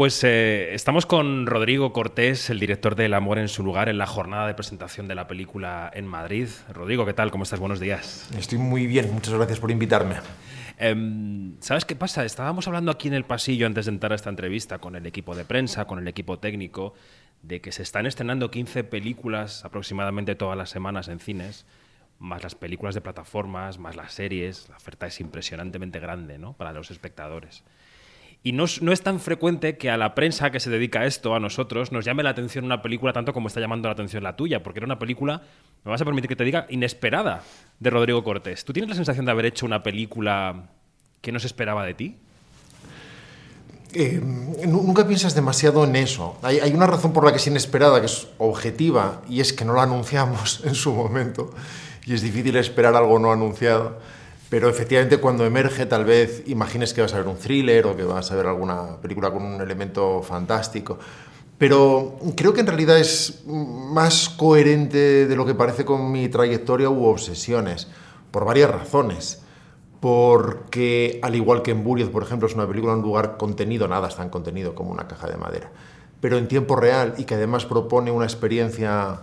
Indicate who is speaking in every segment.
Speaker 1: Pues eh, estamos con Rodrigo Cortés, el director de El Amor en su lugar, en la jornada de presentación de la película en Madrid. Rodrigo, ¿qué tal? ¿Cómo estás? Buenos días.
Speaker 2: Estoy muy bien, muchas gracias por invitarme.
Speaker 1: Em, ¿Sabes qué pasa? Estábamos hablando aquí en el pasillo antes de entrar a esta entrevista con el equipo de prensa, con el equipo técnico, de que se están estrenando 15 películas aproximadamente todas las semanas en cines, más las películas de plataformas, más las series. La oferta es impresionantemente grande ¿no? para los espectadores. Y no, no, es tan frecuente que a la prensa que se dedica a esto, a nosotros, nos llame la atención una película tanto como está llamando la atención la tuya, porque era una película, me vas a permitir que te diga, inesperada de Rodrigo Cortés. ¿Tú tienes la sensación de haber hecho una película que no se esperaba de ti?
Speaker 2: Eh, nunca piensas demasiado en eso. Hay, hay, una razón por la que es inesperada, que es objetiva, y es que no la anunciamos en su momento. Y es difícil esperar algo no anunciado. Pero efectivamente cuando emerge tal vez imagines que vas a ver un thriller o que vas a ver alguna película con un elemento fantástico. Pero creo que en realidad es más coherente de lo que parece con mi trayectoria u obsesiones, por varias razones. Porque, al igual que en Buried, por ejemplo, es una película en un lugar contenido, nada es tan contenido como una caja de madera, pero en tiempo real y que además propone una experiencia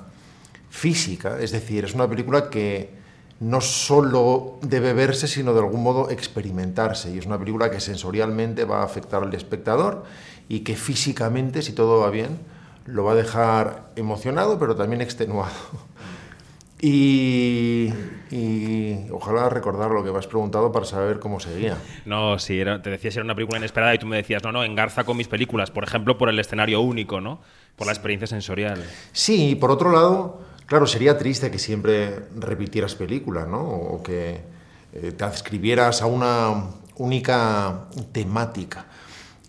Speaker 2: física, es decir, es una película que no solo debe verse, sino de algún modo experimentarse. Y es una película que sensorialmente va a afectar al espectador y que físicamente, si todo va bien, lo va a dejar emocionado, pero también extenuado. Y, ojalá recordar lo que me has preguntado para saber cómo seguía.
Speaker 1: No, sí, te decía si era una película inesperada y tú me decías, no, no, engarza con mis películas, por ejemplo, por el escenario único, ¿no? Por la experiencia sensorial.
Speaker 2: Sí, y por otro lado, Claro, sería triste que siempre repitieras película, ¿no? O que eh, te adscribieras a una única temática.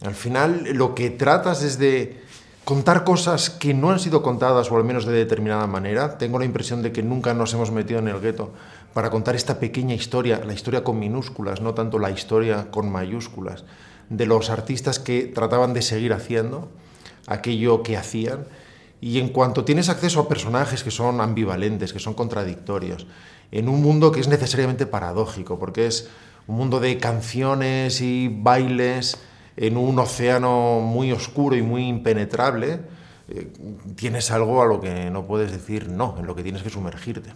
Speaker 2: Al final, lo que tratas es de contar cosas que no han sido contadas, o al menos de determinada manera. Tengo la impresión de que nunca nos hemos metido en el gueto para contar esta pequeña historia, la historia con minúsculas, no tanto la historia con mayúsculas, de los artistas que trataban de seguir haciendo aquello que hacían y en cuanto tienes acceso a personajes que son ambivalentes, que son contradictorios, en un mundo que es necesariamente paradójico, porque es un mundo de canciones y bailes en un océano muy oscuro y muy impenetrable, eh, tienes algo a lo que no puedes decir no, en lo que tienes que sumergirte.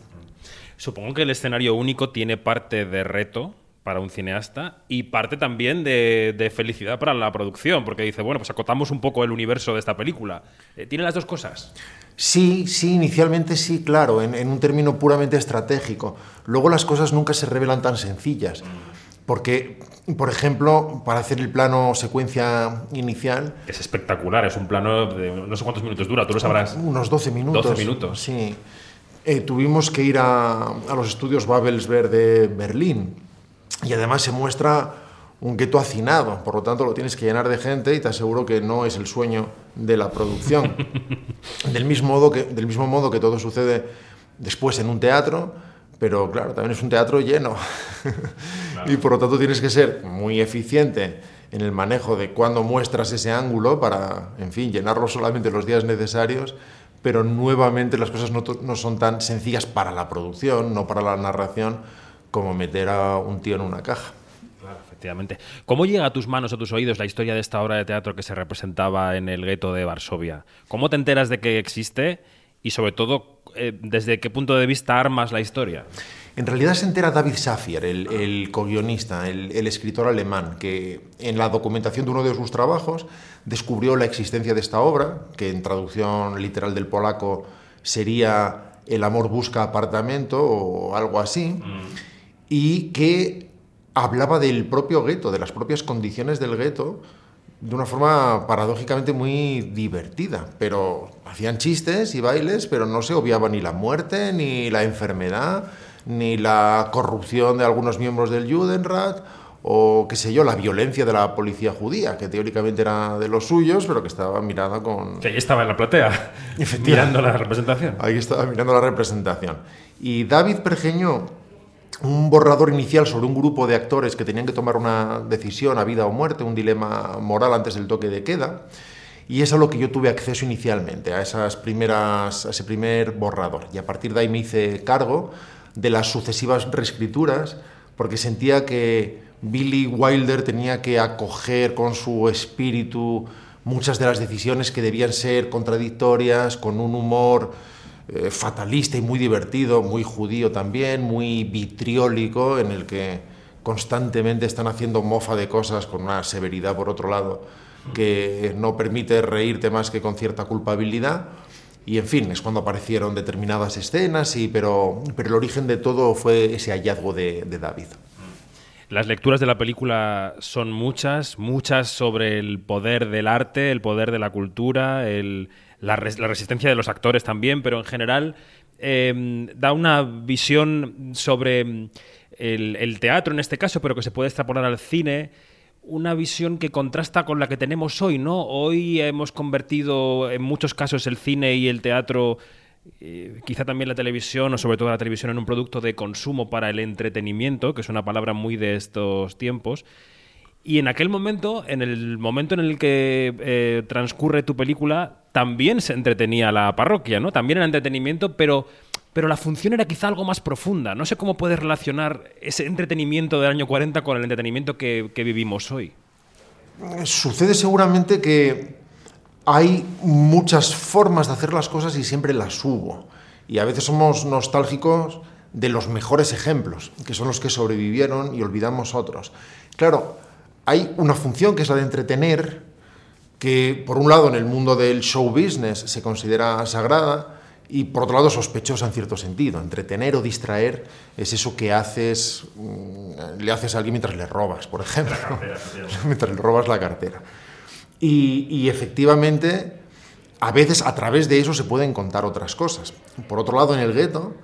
Speaker 1: Supongo que el escenario único tiene parte de reto, para un cineasta y parte también de, felicidad para la producción, porque dice, bueno, pues acotamos un poco el universo de esta película. Eh, ¿Tiene las dos cosas?
Speaker 2: Sí, sí, inicialmente sí, claro, en, un término puramente estratégico. Luego las cosas nunca se revelan tan sencillas. Porque, por ejemplo, para hacer el plano secuencia inicial...
Speaker 1: Es espectacular, es un plano de no sé cuántos minutos dura, tú lo sabrás.
Speaker 2: Unos 12 minutos.
Speaker 1: 12 minutos.
Speaker 2: Sí. Eh, tuvimos que ir a, a los estudios Babelsberg de Berlín y además se muestra un gueto hacinado, por lo tanto lo tienes que llenar de gente y te aseguro que no es el sueño de la producción. del, mismo modo que, del mismo modo que todo sucede después en un teatro, pero claro, también es un teatro lleno. y por lo tanto tienes que ser muy eficiente en el manejo de cuándo muestras ese ángulo para, en fin, llenarlo solamente los días necesarios, pero nuevamente las cosas no, no son tan sencillas para la producción, no para la narración, como meter a un tío en una caja.
Speaker 1: Claro, efectivamente. ¿Cómo llega a tus manos, a tus oídos, la historia de esta obra de teatro que se representaba en el gueto de Varsovia? ¿Cómo te enteras de que existe y, sobre todo, eh, desde qué punto de vista armas la historia?
Speaker 2: En realidad se entera David Safier, el, el co-guionista, el, el, escritor alemán, que en la documentación de uno de sus trabajos descubrió la existencia de esta obra, que en traducción literal del polaco sería El amor busca apartamento o algo así. Mm y que hablaba del propio gueto, de las propias condiciones del gueto, de una forma paradójicamente muy divertida. Pero hacían chistes y bailes, pero no se obviaba ni la muerte, ni la enfermedad, ni la corrupción de algunos miembros del Judenrat, o qué sé yo, la violencia de la policía judía, que teóricamente era de los suyos, pero que estaba mirada con...
Speaker 1: Que ahí estaba en la platea, mirando la representación.
Speaker 2: Ahí estaba mirando la representación. Y David Pergeño un borrador inicial sobre un grupo de actores que tenían que tomar una decisión a vida o muerte, un dilema moral antes del toque de queda. Y es a lo que yo tuve acceso inicialmente, a, esas primeras, ese primer borrador. Y a partir de ahí me hice cargo de las sucesivas reescrituras, porque sentía que Billy Wilder tenía que acoger con su espíritu muchas de las decisiones que debían ser contradictorias, con un humor eh, fatalista y muy divertido, muy judío también, muy vitriólico, en el que constantemente están haciendo mofa de cosas con una severidad por otro lado que no permite reírte más que con cierta culpabilidad. Y en fin, es cuando aparecieron determinadas escenas, y, pero, pero el origen de todo fue ese hallazgo de, de David.
Speaker 1: Las lecturas de la película son muchas, muchas sobre el poder del arte, el poder de la cultura, el, la, resistencia de los actores también, pero en general em, da una visión sobre em, el, teatro en este caso, pero que se puede extrapolar al cine, una visión que contrasta con la que tenemos hoy, ¿no? Hoy hemos convertido en muchos casos el cine y el teatro eh, quizá también la televisión, o sobre todo la televisión, en un producto de consumo para el entretenimiento, que es una palabra muy de estos tiempos. Y en aquel momento, en el momento en el que eh, transcurre tu película, también se entretenía la parroquia, ¿no? También era entretenimiento, pero, pero la función era quizá algo más profunda. No sé cómo puedes relacionar ese entretenimiento del año 40 con el entretenimiento que vivimos hoy.
Speaker 2: Sucede seguramente que hay muchas formas de hacer las cosas y siempre las hubo. Y a veces somos nostálgicos de los mejores ejemplos, que son los que sobrevivieron y olvidamos otros. Claro, hay una función que es la de entretener, que por un lado en el mundo del show business se considera sagrada y por otro lado sospechosa en cierto sentido. Entretener o distraer es eso que haces, mm, le haces a alguien mientras le robas, por ejemplo, mientras le robas la cartera. Y, efectivamente, a veces a través de eso se pueden contar otras cosas. Por otro lado, en el gueto,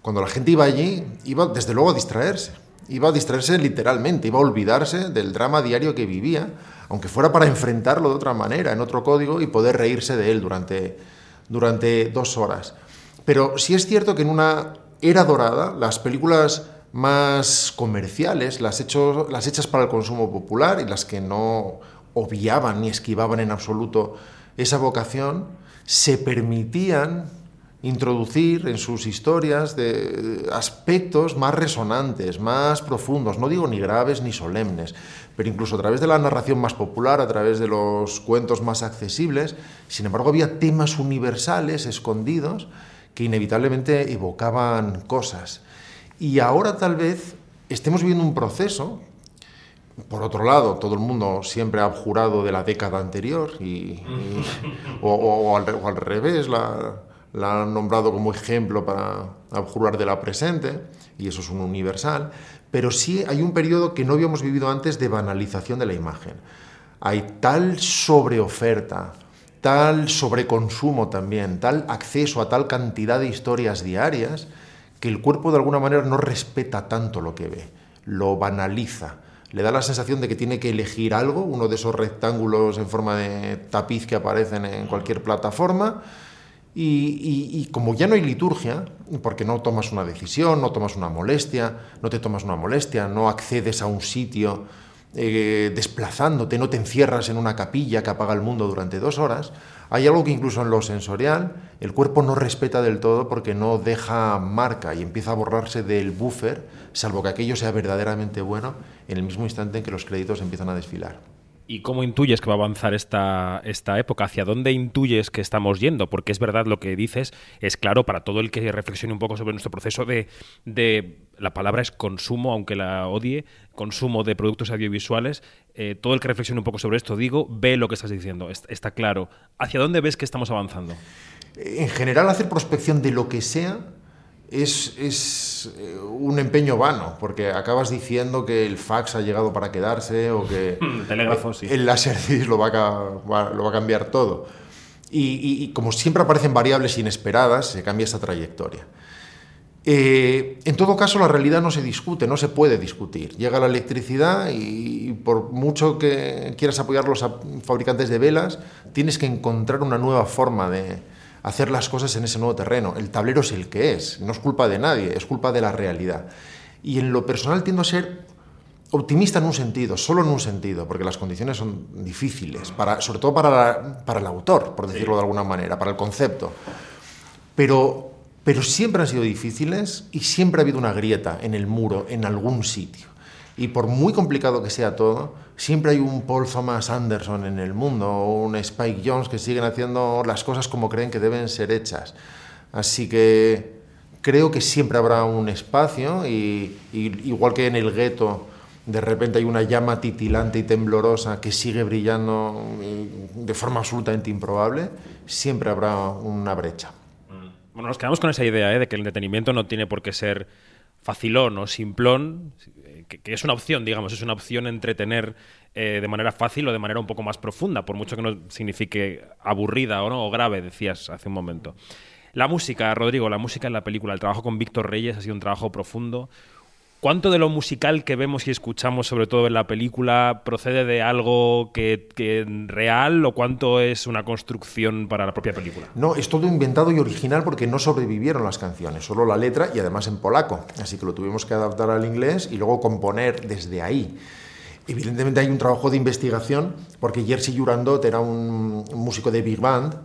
Speaker 2: cuando la gente iba allí, iba desde luego a distraerse. Iba a distraerse literalmente, iba a olvidarse del drama diario que vivía, aunque fuera para enfrentarlo de otra manera, en otro código, y poder reírse de él durante, durante dos horas. Pero sí es cierto que en una era dorada, las películas más comerciales, las, las hechas para el consumo popular y las que no obviaban ni esquivaban en absoluto esa vocación, se permitían introducir en sus historias de aspectos más resonantes, más profundos, no digo ni graves ni solemnes, pero incluso a través de la narración más popular, a través de los cuentos más accesibles, sin embargo había temas universales escondidos que inevitablemente evocaban cosas. Y ahora tal vez estemos viviendo un proceso por otro lado, todo el mundo siempre ha jurado de la década anterior y, o, al, revés, la, han nombrado como ejemplo para abjurar de la presente, y eso es un universal, pero sí hay un periodo que no habíamos vivido antes de banalización de la imagen. Hay tal sobreoferta, tal sobreconsumo también, tal acceso a tal cantidad de historias diarias, que el cuerpo de alguna manera no respeta tanto lo que ve, lo banaliza le da la sensación de que tiene que elegir algo, uno de esos rectángulos en forma de tapiz que aparecen en cualquier plataforma. Y, como ya no hay liturgia, porque no tomas una decisión, no tomas una molestia, no te tomas una molestia, no accedes a un sitio eh, desplazándote, no te encierras en una capilla que apaga el mundo durante dos horas, hay algo que incluso en lo sensorial el cuerpo no respeta del todo porque no deja marca y empieza a borrarse del buffer, salvo que aquello sea verdaderamente bueno, en el mismo instante en que los créditos empiezan a desfilar.
Speaker 1: ¿Y cómo intuyes que va a avanzar esta, esta época? ¿Hacia dónde intuyes que estamos yendo? Porque es verdad lo que dices, es claro para todo el que reflexione un poco sobre nuestro proceso de, de la palabra es consumo, aunque la odie, consumo de productos audiovisuales. Eh, todo el que reflexione un poco sobre esto, digo, ve lo que estás diciendo, está claro. ¿Hacia dónde ves que estamos avanzando?
Speaker 2: En general, hacer prospección de lo que sea es, eh, un empeño vano, porque acabas diciendo que el fax ha llegado para quedarse o que
Speaker 1: el, telégrafo, sí.
Speaker 2: el Laserdisc lo va, a, lo va a cambiar todo. Y, como siempre aparecen variables inesperadas, se cambia esa trayectoria. Eh, en todo caso, la realidad no se discute, no se puede discutir. Llega la electricidad y por mucho que quieras apoyar a los fabricantes de velas, tienes que encontrar una nueva forma de, hacer las cosas en ese nuevo terreno. El tablero es el que es, no es culpa de nadie, es culpa de la realidad. Y en lo personal tiendo a ser optimista en un sentido, solo en un sentido, porque las condiciones son difíciles, para, sobre todo para, para el autor, por decirlo de alguna manera, para el concepto. Pero, pero siempre han sido difíciles y siempre ha habido una grieta en el muro, en algún sitio. Y por muy complicado que sea todo, siempre hay un Paul Thomas Anderson en el mundo o un Spike Jones que siguen haciendo las cosas como creen que deben ser hechas. Así que creo que siempre habrá un espacio y, igual que en el gueto de repente hay una llama titilante y temblorosa que sigue brillando de forma absolutamente improbable, siempre habrá una brecha.
Speaker 1: Bueno, nos quedamos con esa idea ¿eh? de que el detenimiento no tiene por qué ser facilón o simplón, que, es una opción, digamos, es una opción entretener eh, de manera fácil o de manera un poco más profunda, por mucho que no signifique aburrida o no o grave, decías hace un momento. La música, Rodrigo, la música en la película, el trabajo con Víctor Reyes ha sido un trabajo profundo. ¿Cuánto de lo musical que vemos y escuchamos, sobre todo en la película, procede de algo que, que, real o cuánto es una construcción para la propia película?
Speaker 2: No, es todo inventado y original porque no sobrevivieron las canciones, solo la letra y además en polaco. Así que lo tuvimos que adaptar al inglés y luego componer desde ahí. Evidentemente hay un trabajo de investigación porque Jerzy Jurandot era un músico de big band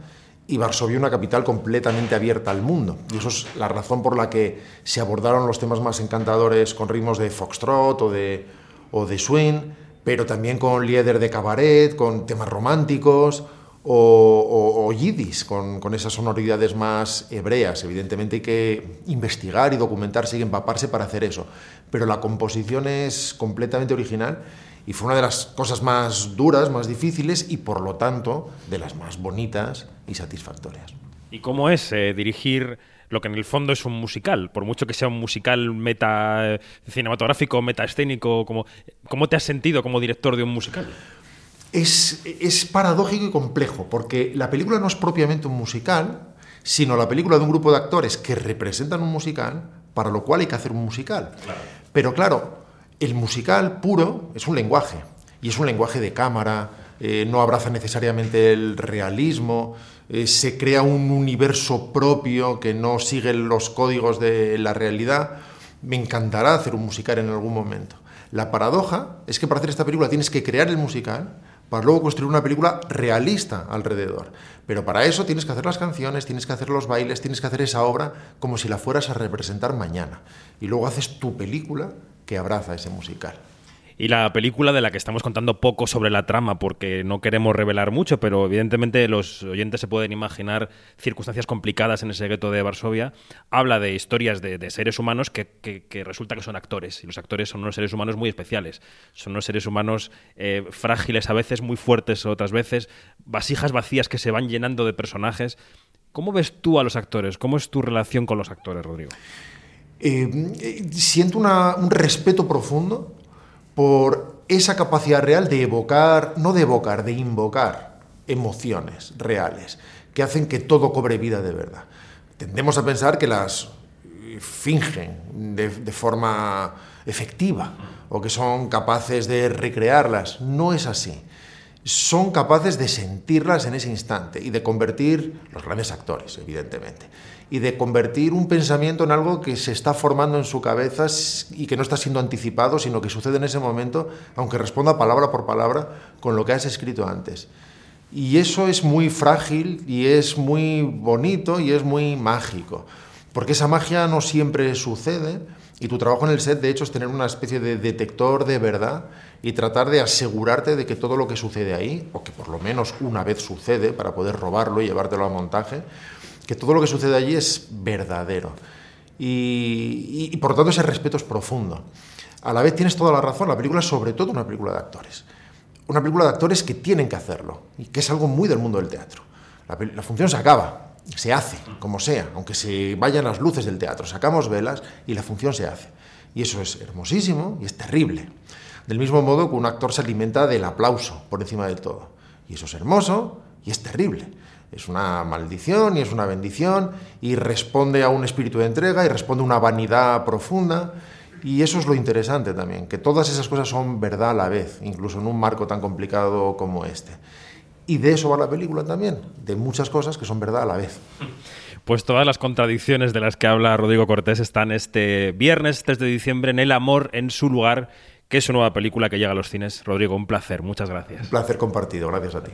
Speaker 2: y Varsovia una capital completamente abierta al mundo. Y eso es la razón por la que se abordaron los temas más encantadores con ritmos de foxtrot o de, o de swing, pero también con lieder de cabaret, con temas románticos o, o, yidis, con, con, esas sonoridades más hebreas. Evidentemente hay que investigar y documentarse y empaparse para hacer eso, pero la composición es completamente original y fue una de las cosas más duras, más difíciles y por lo tanto de las más bonitas y satisfactorias.
Speaker 1: ¿Y cómo es eh, dirigir lo que en el fondo es un musical? Por mucho que sea un musical meta eh, cinematográfico, meta escénico, ¿cómo, ¿cómo te has sentido como director de un musical?
Speaker 2: Es, es paradójico y complejo, porque la película no es propiamente un musical, sino la película de un grupo de actores que representan un musical, para lo cual hay que hacer un musical. Pero claro, el musical puro es un lenguaje, y es un lenguaje de cámara, eh, no abraza necesariamente el realismo, eh, se crea un universo propio que no sigue los códigos de la realidad. Me encantará hacer un musical en algún momento. La paradoja es que para hacer esta película tienes que crear el musical para luego construir una película realista alrededor. Pero para eso tienes que hacer las canciones, tienes que hacer los bailes, tienes que hacer esa obra como si la fueras a representar mañana. Y luego haces tu película que abraza ese musical.
Speaker 1: Y la película de la que estamos contando poco sobre la trama porque no queremos revelar mucho, pero evidentemente los oyentes se pueden imaginar circunstancias complicadas en ese gueto de Varsovia, habla de historias de, seres humanos que, resulta que son actores. Y los actores son unos seres humanos muy especiales. Son unos seres humanos eh, frágiles a veces, muy fuertes otras veces, vasijas vacías que se van llenando de personajes. ¿Cómo ves tú a los actores? ¿Cómo es tu relación con los actores, Rodrigo?
Speaker 2: Eh, siento un respeto profundo por esa capacidad real de evocar, no de evocar, de invocar emociones reales que hacen que todo cobre vida de verdad. Tendemos a pensar que las fingen de, de forma efectiva o que son capaces de recrearlas. No es así son capaces de sentirlas en ese instante y de convertir, los grandes actores, evidentemente, y de convertir un pensamiento en algo que se está formando en su cabeza y que no está siendo anticipado, sino que sucede en ese momento, aunque responda palabra por palabra con lo que has escrito antes. Y eso es muy frágil y es muy bonito y es muy mágico, porque esa magia no siempre sucede y tu trabajo en el set, de hecho, es tener una especie de detector de verdad y tratar de asegurarte de que todo lo que sucede ahí, o que por lo menos una vez sucede para poder robarlo y llevártelo a montaje, que todo lo que sucede allí es verdadero. Y, por lo tanto ese respeto es profundo. A la vez tienes toda la razón, la película es sobre todo una película de actores. Una película de actores que tienen que hacerlo, y que es algo muy del mundo del teatro. La, la función se acaba, se hace, como sea, aunque se vayan las luces del teatro, sacamos velas y la función se hace. Y eso es hermosísimo y es terrible. Del mismo modo que un actor se alimenta del aplauso por encima de todo. Y eso es hermoso y es terrible. Es una maldición y es una bendición y responde a un espíritu de entrega y responde a una vanidad profunda. Y eso es lo interesante también, que todas esas cosas son verdad a la vez, incluso en un marco tan complicado como este. Y de eso va la película también, de muchas cosas que son verdad a la vez.
Speaker 1: Pues todas las contradicciones de las que habla Rodrigo Cortés están este viernes 3 de diciembre en El Amor en su lugar que es su nueva película que llega a los cines. Rodrigo, un placer, muchas gracias.
Speaker 2: Un placer compartido, gracias a ti.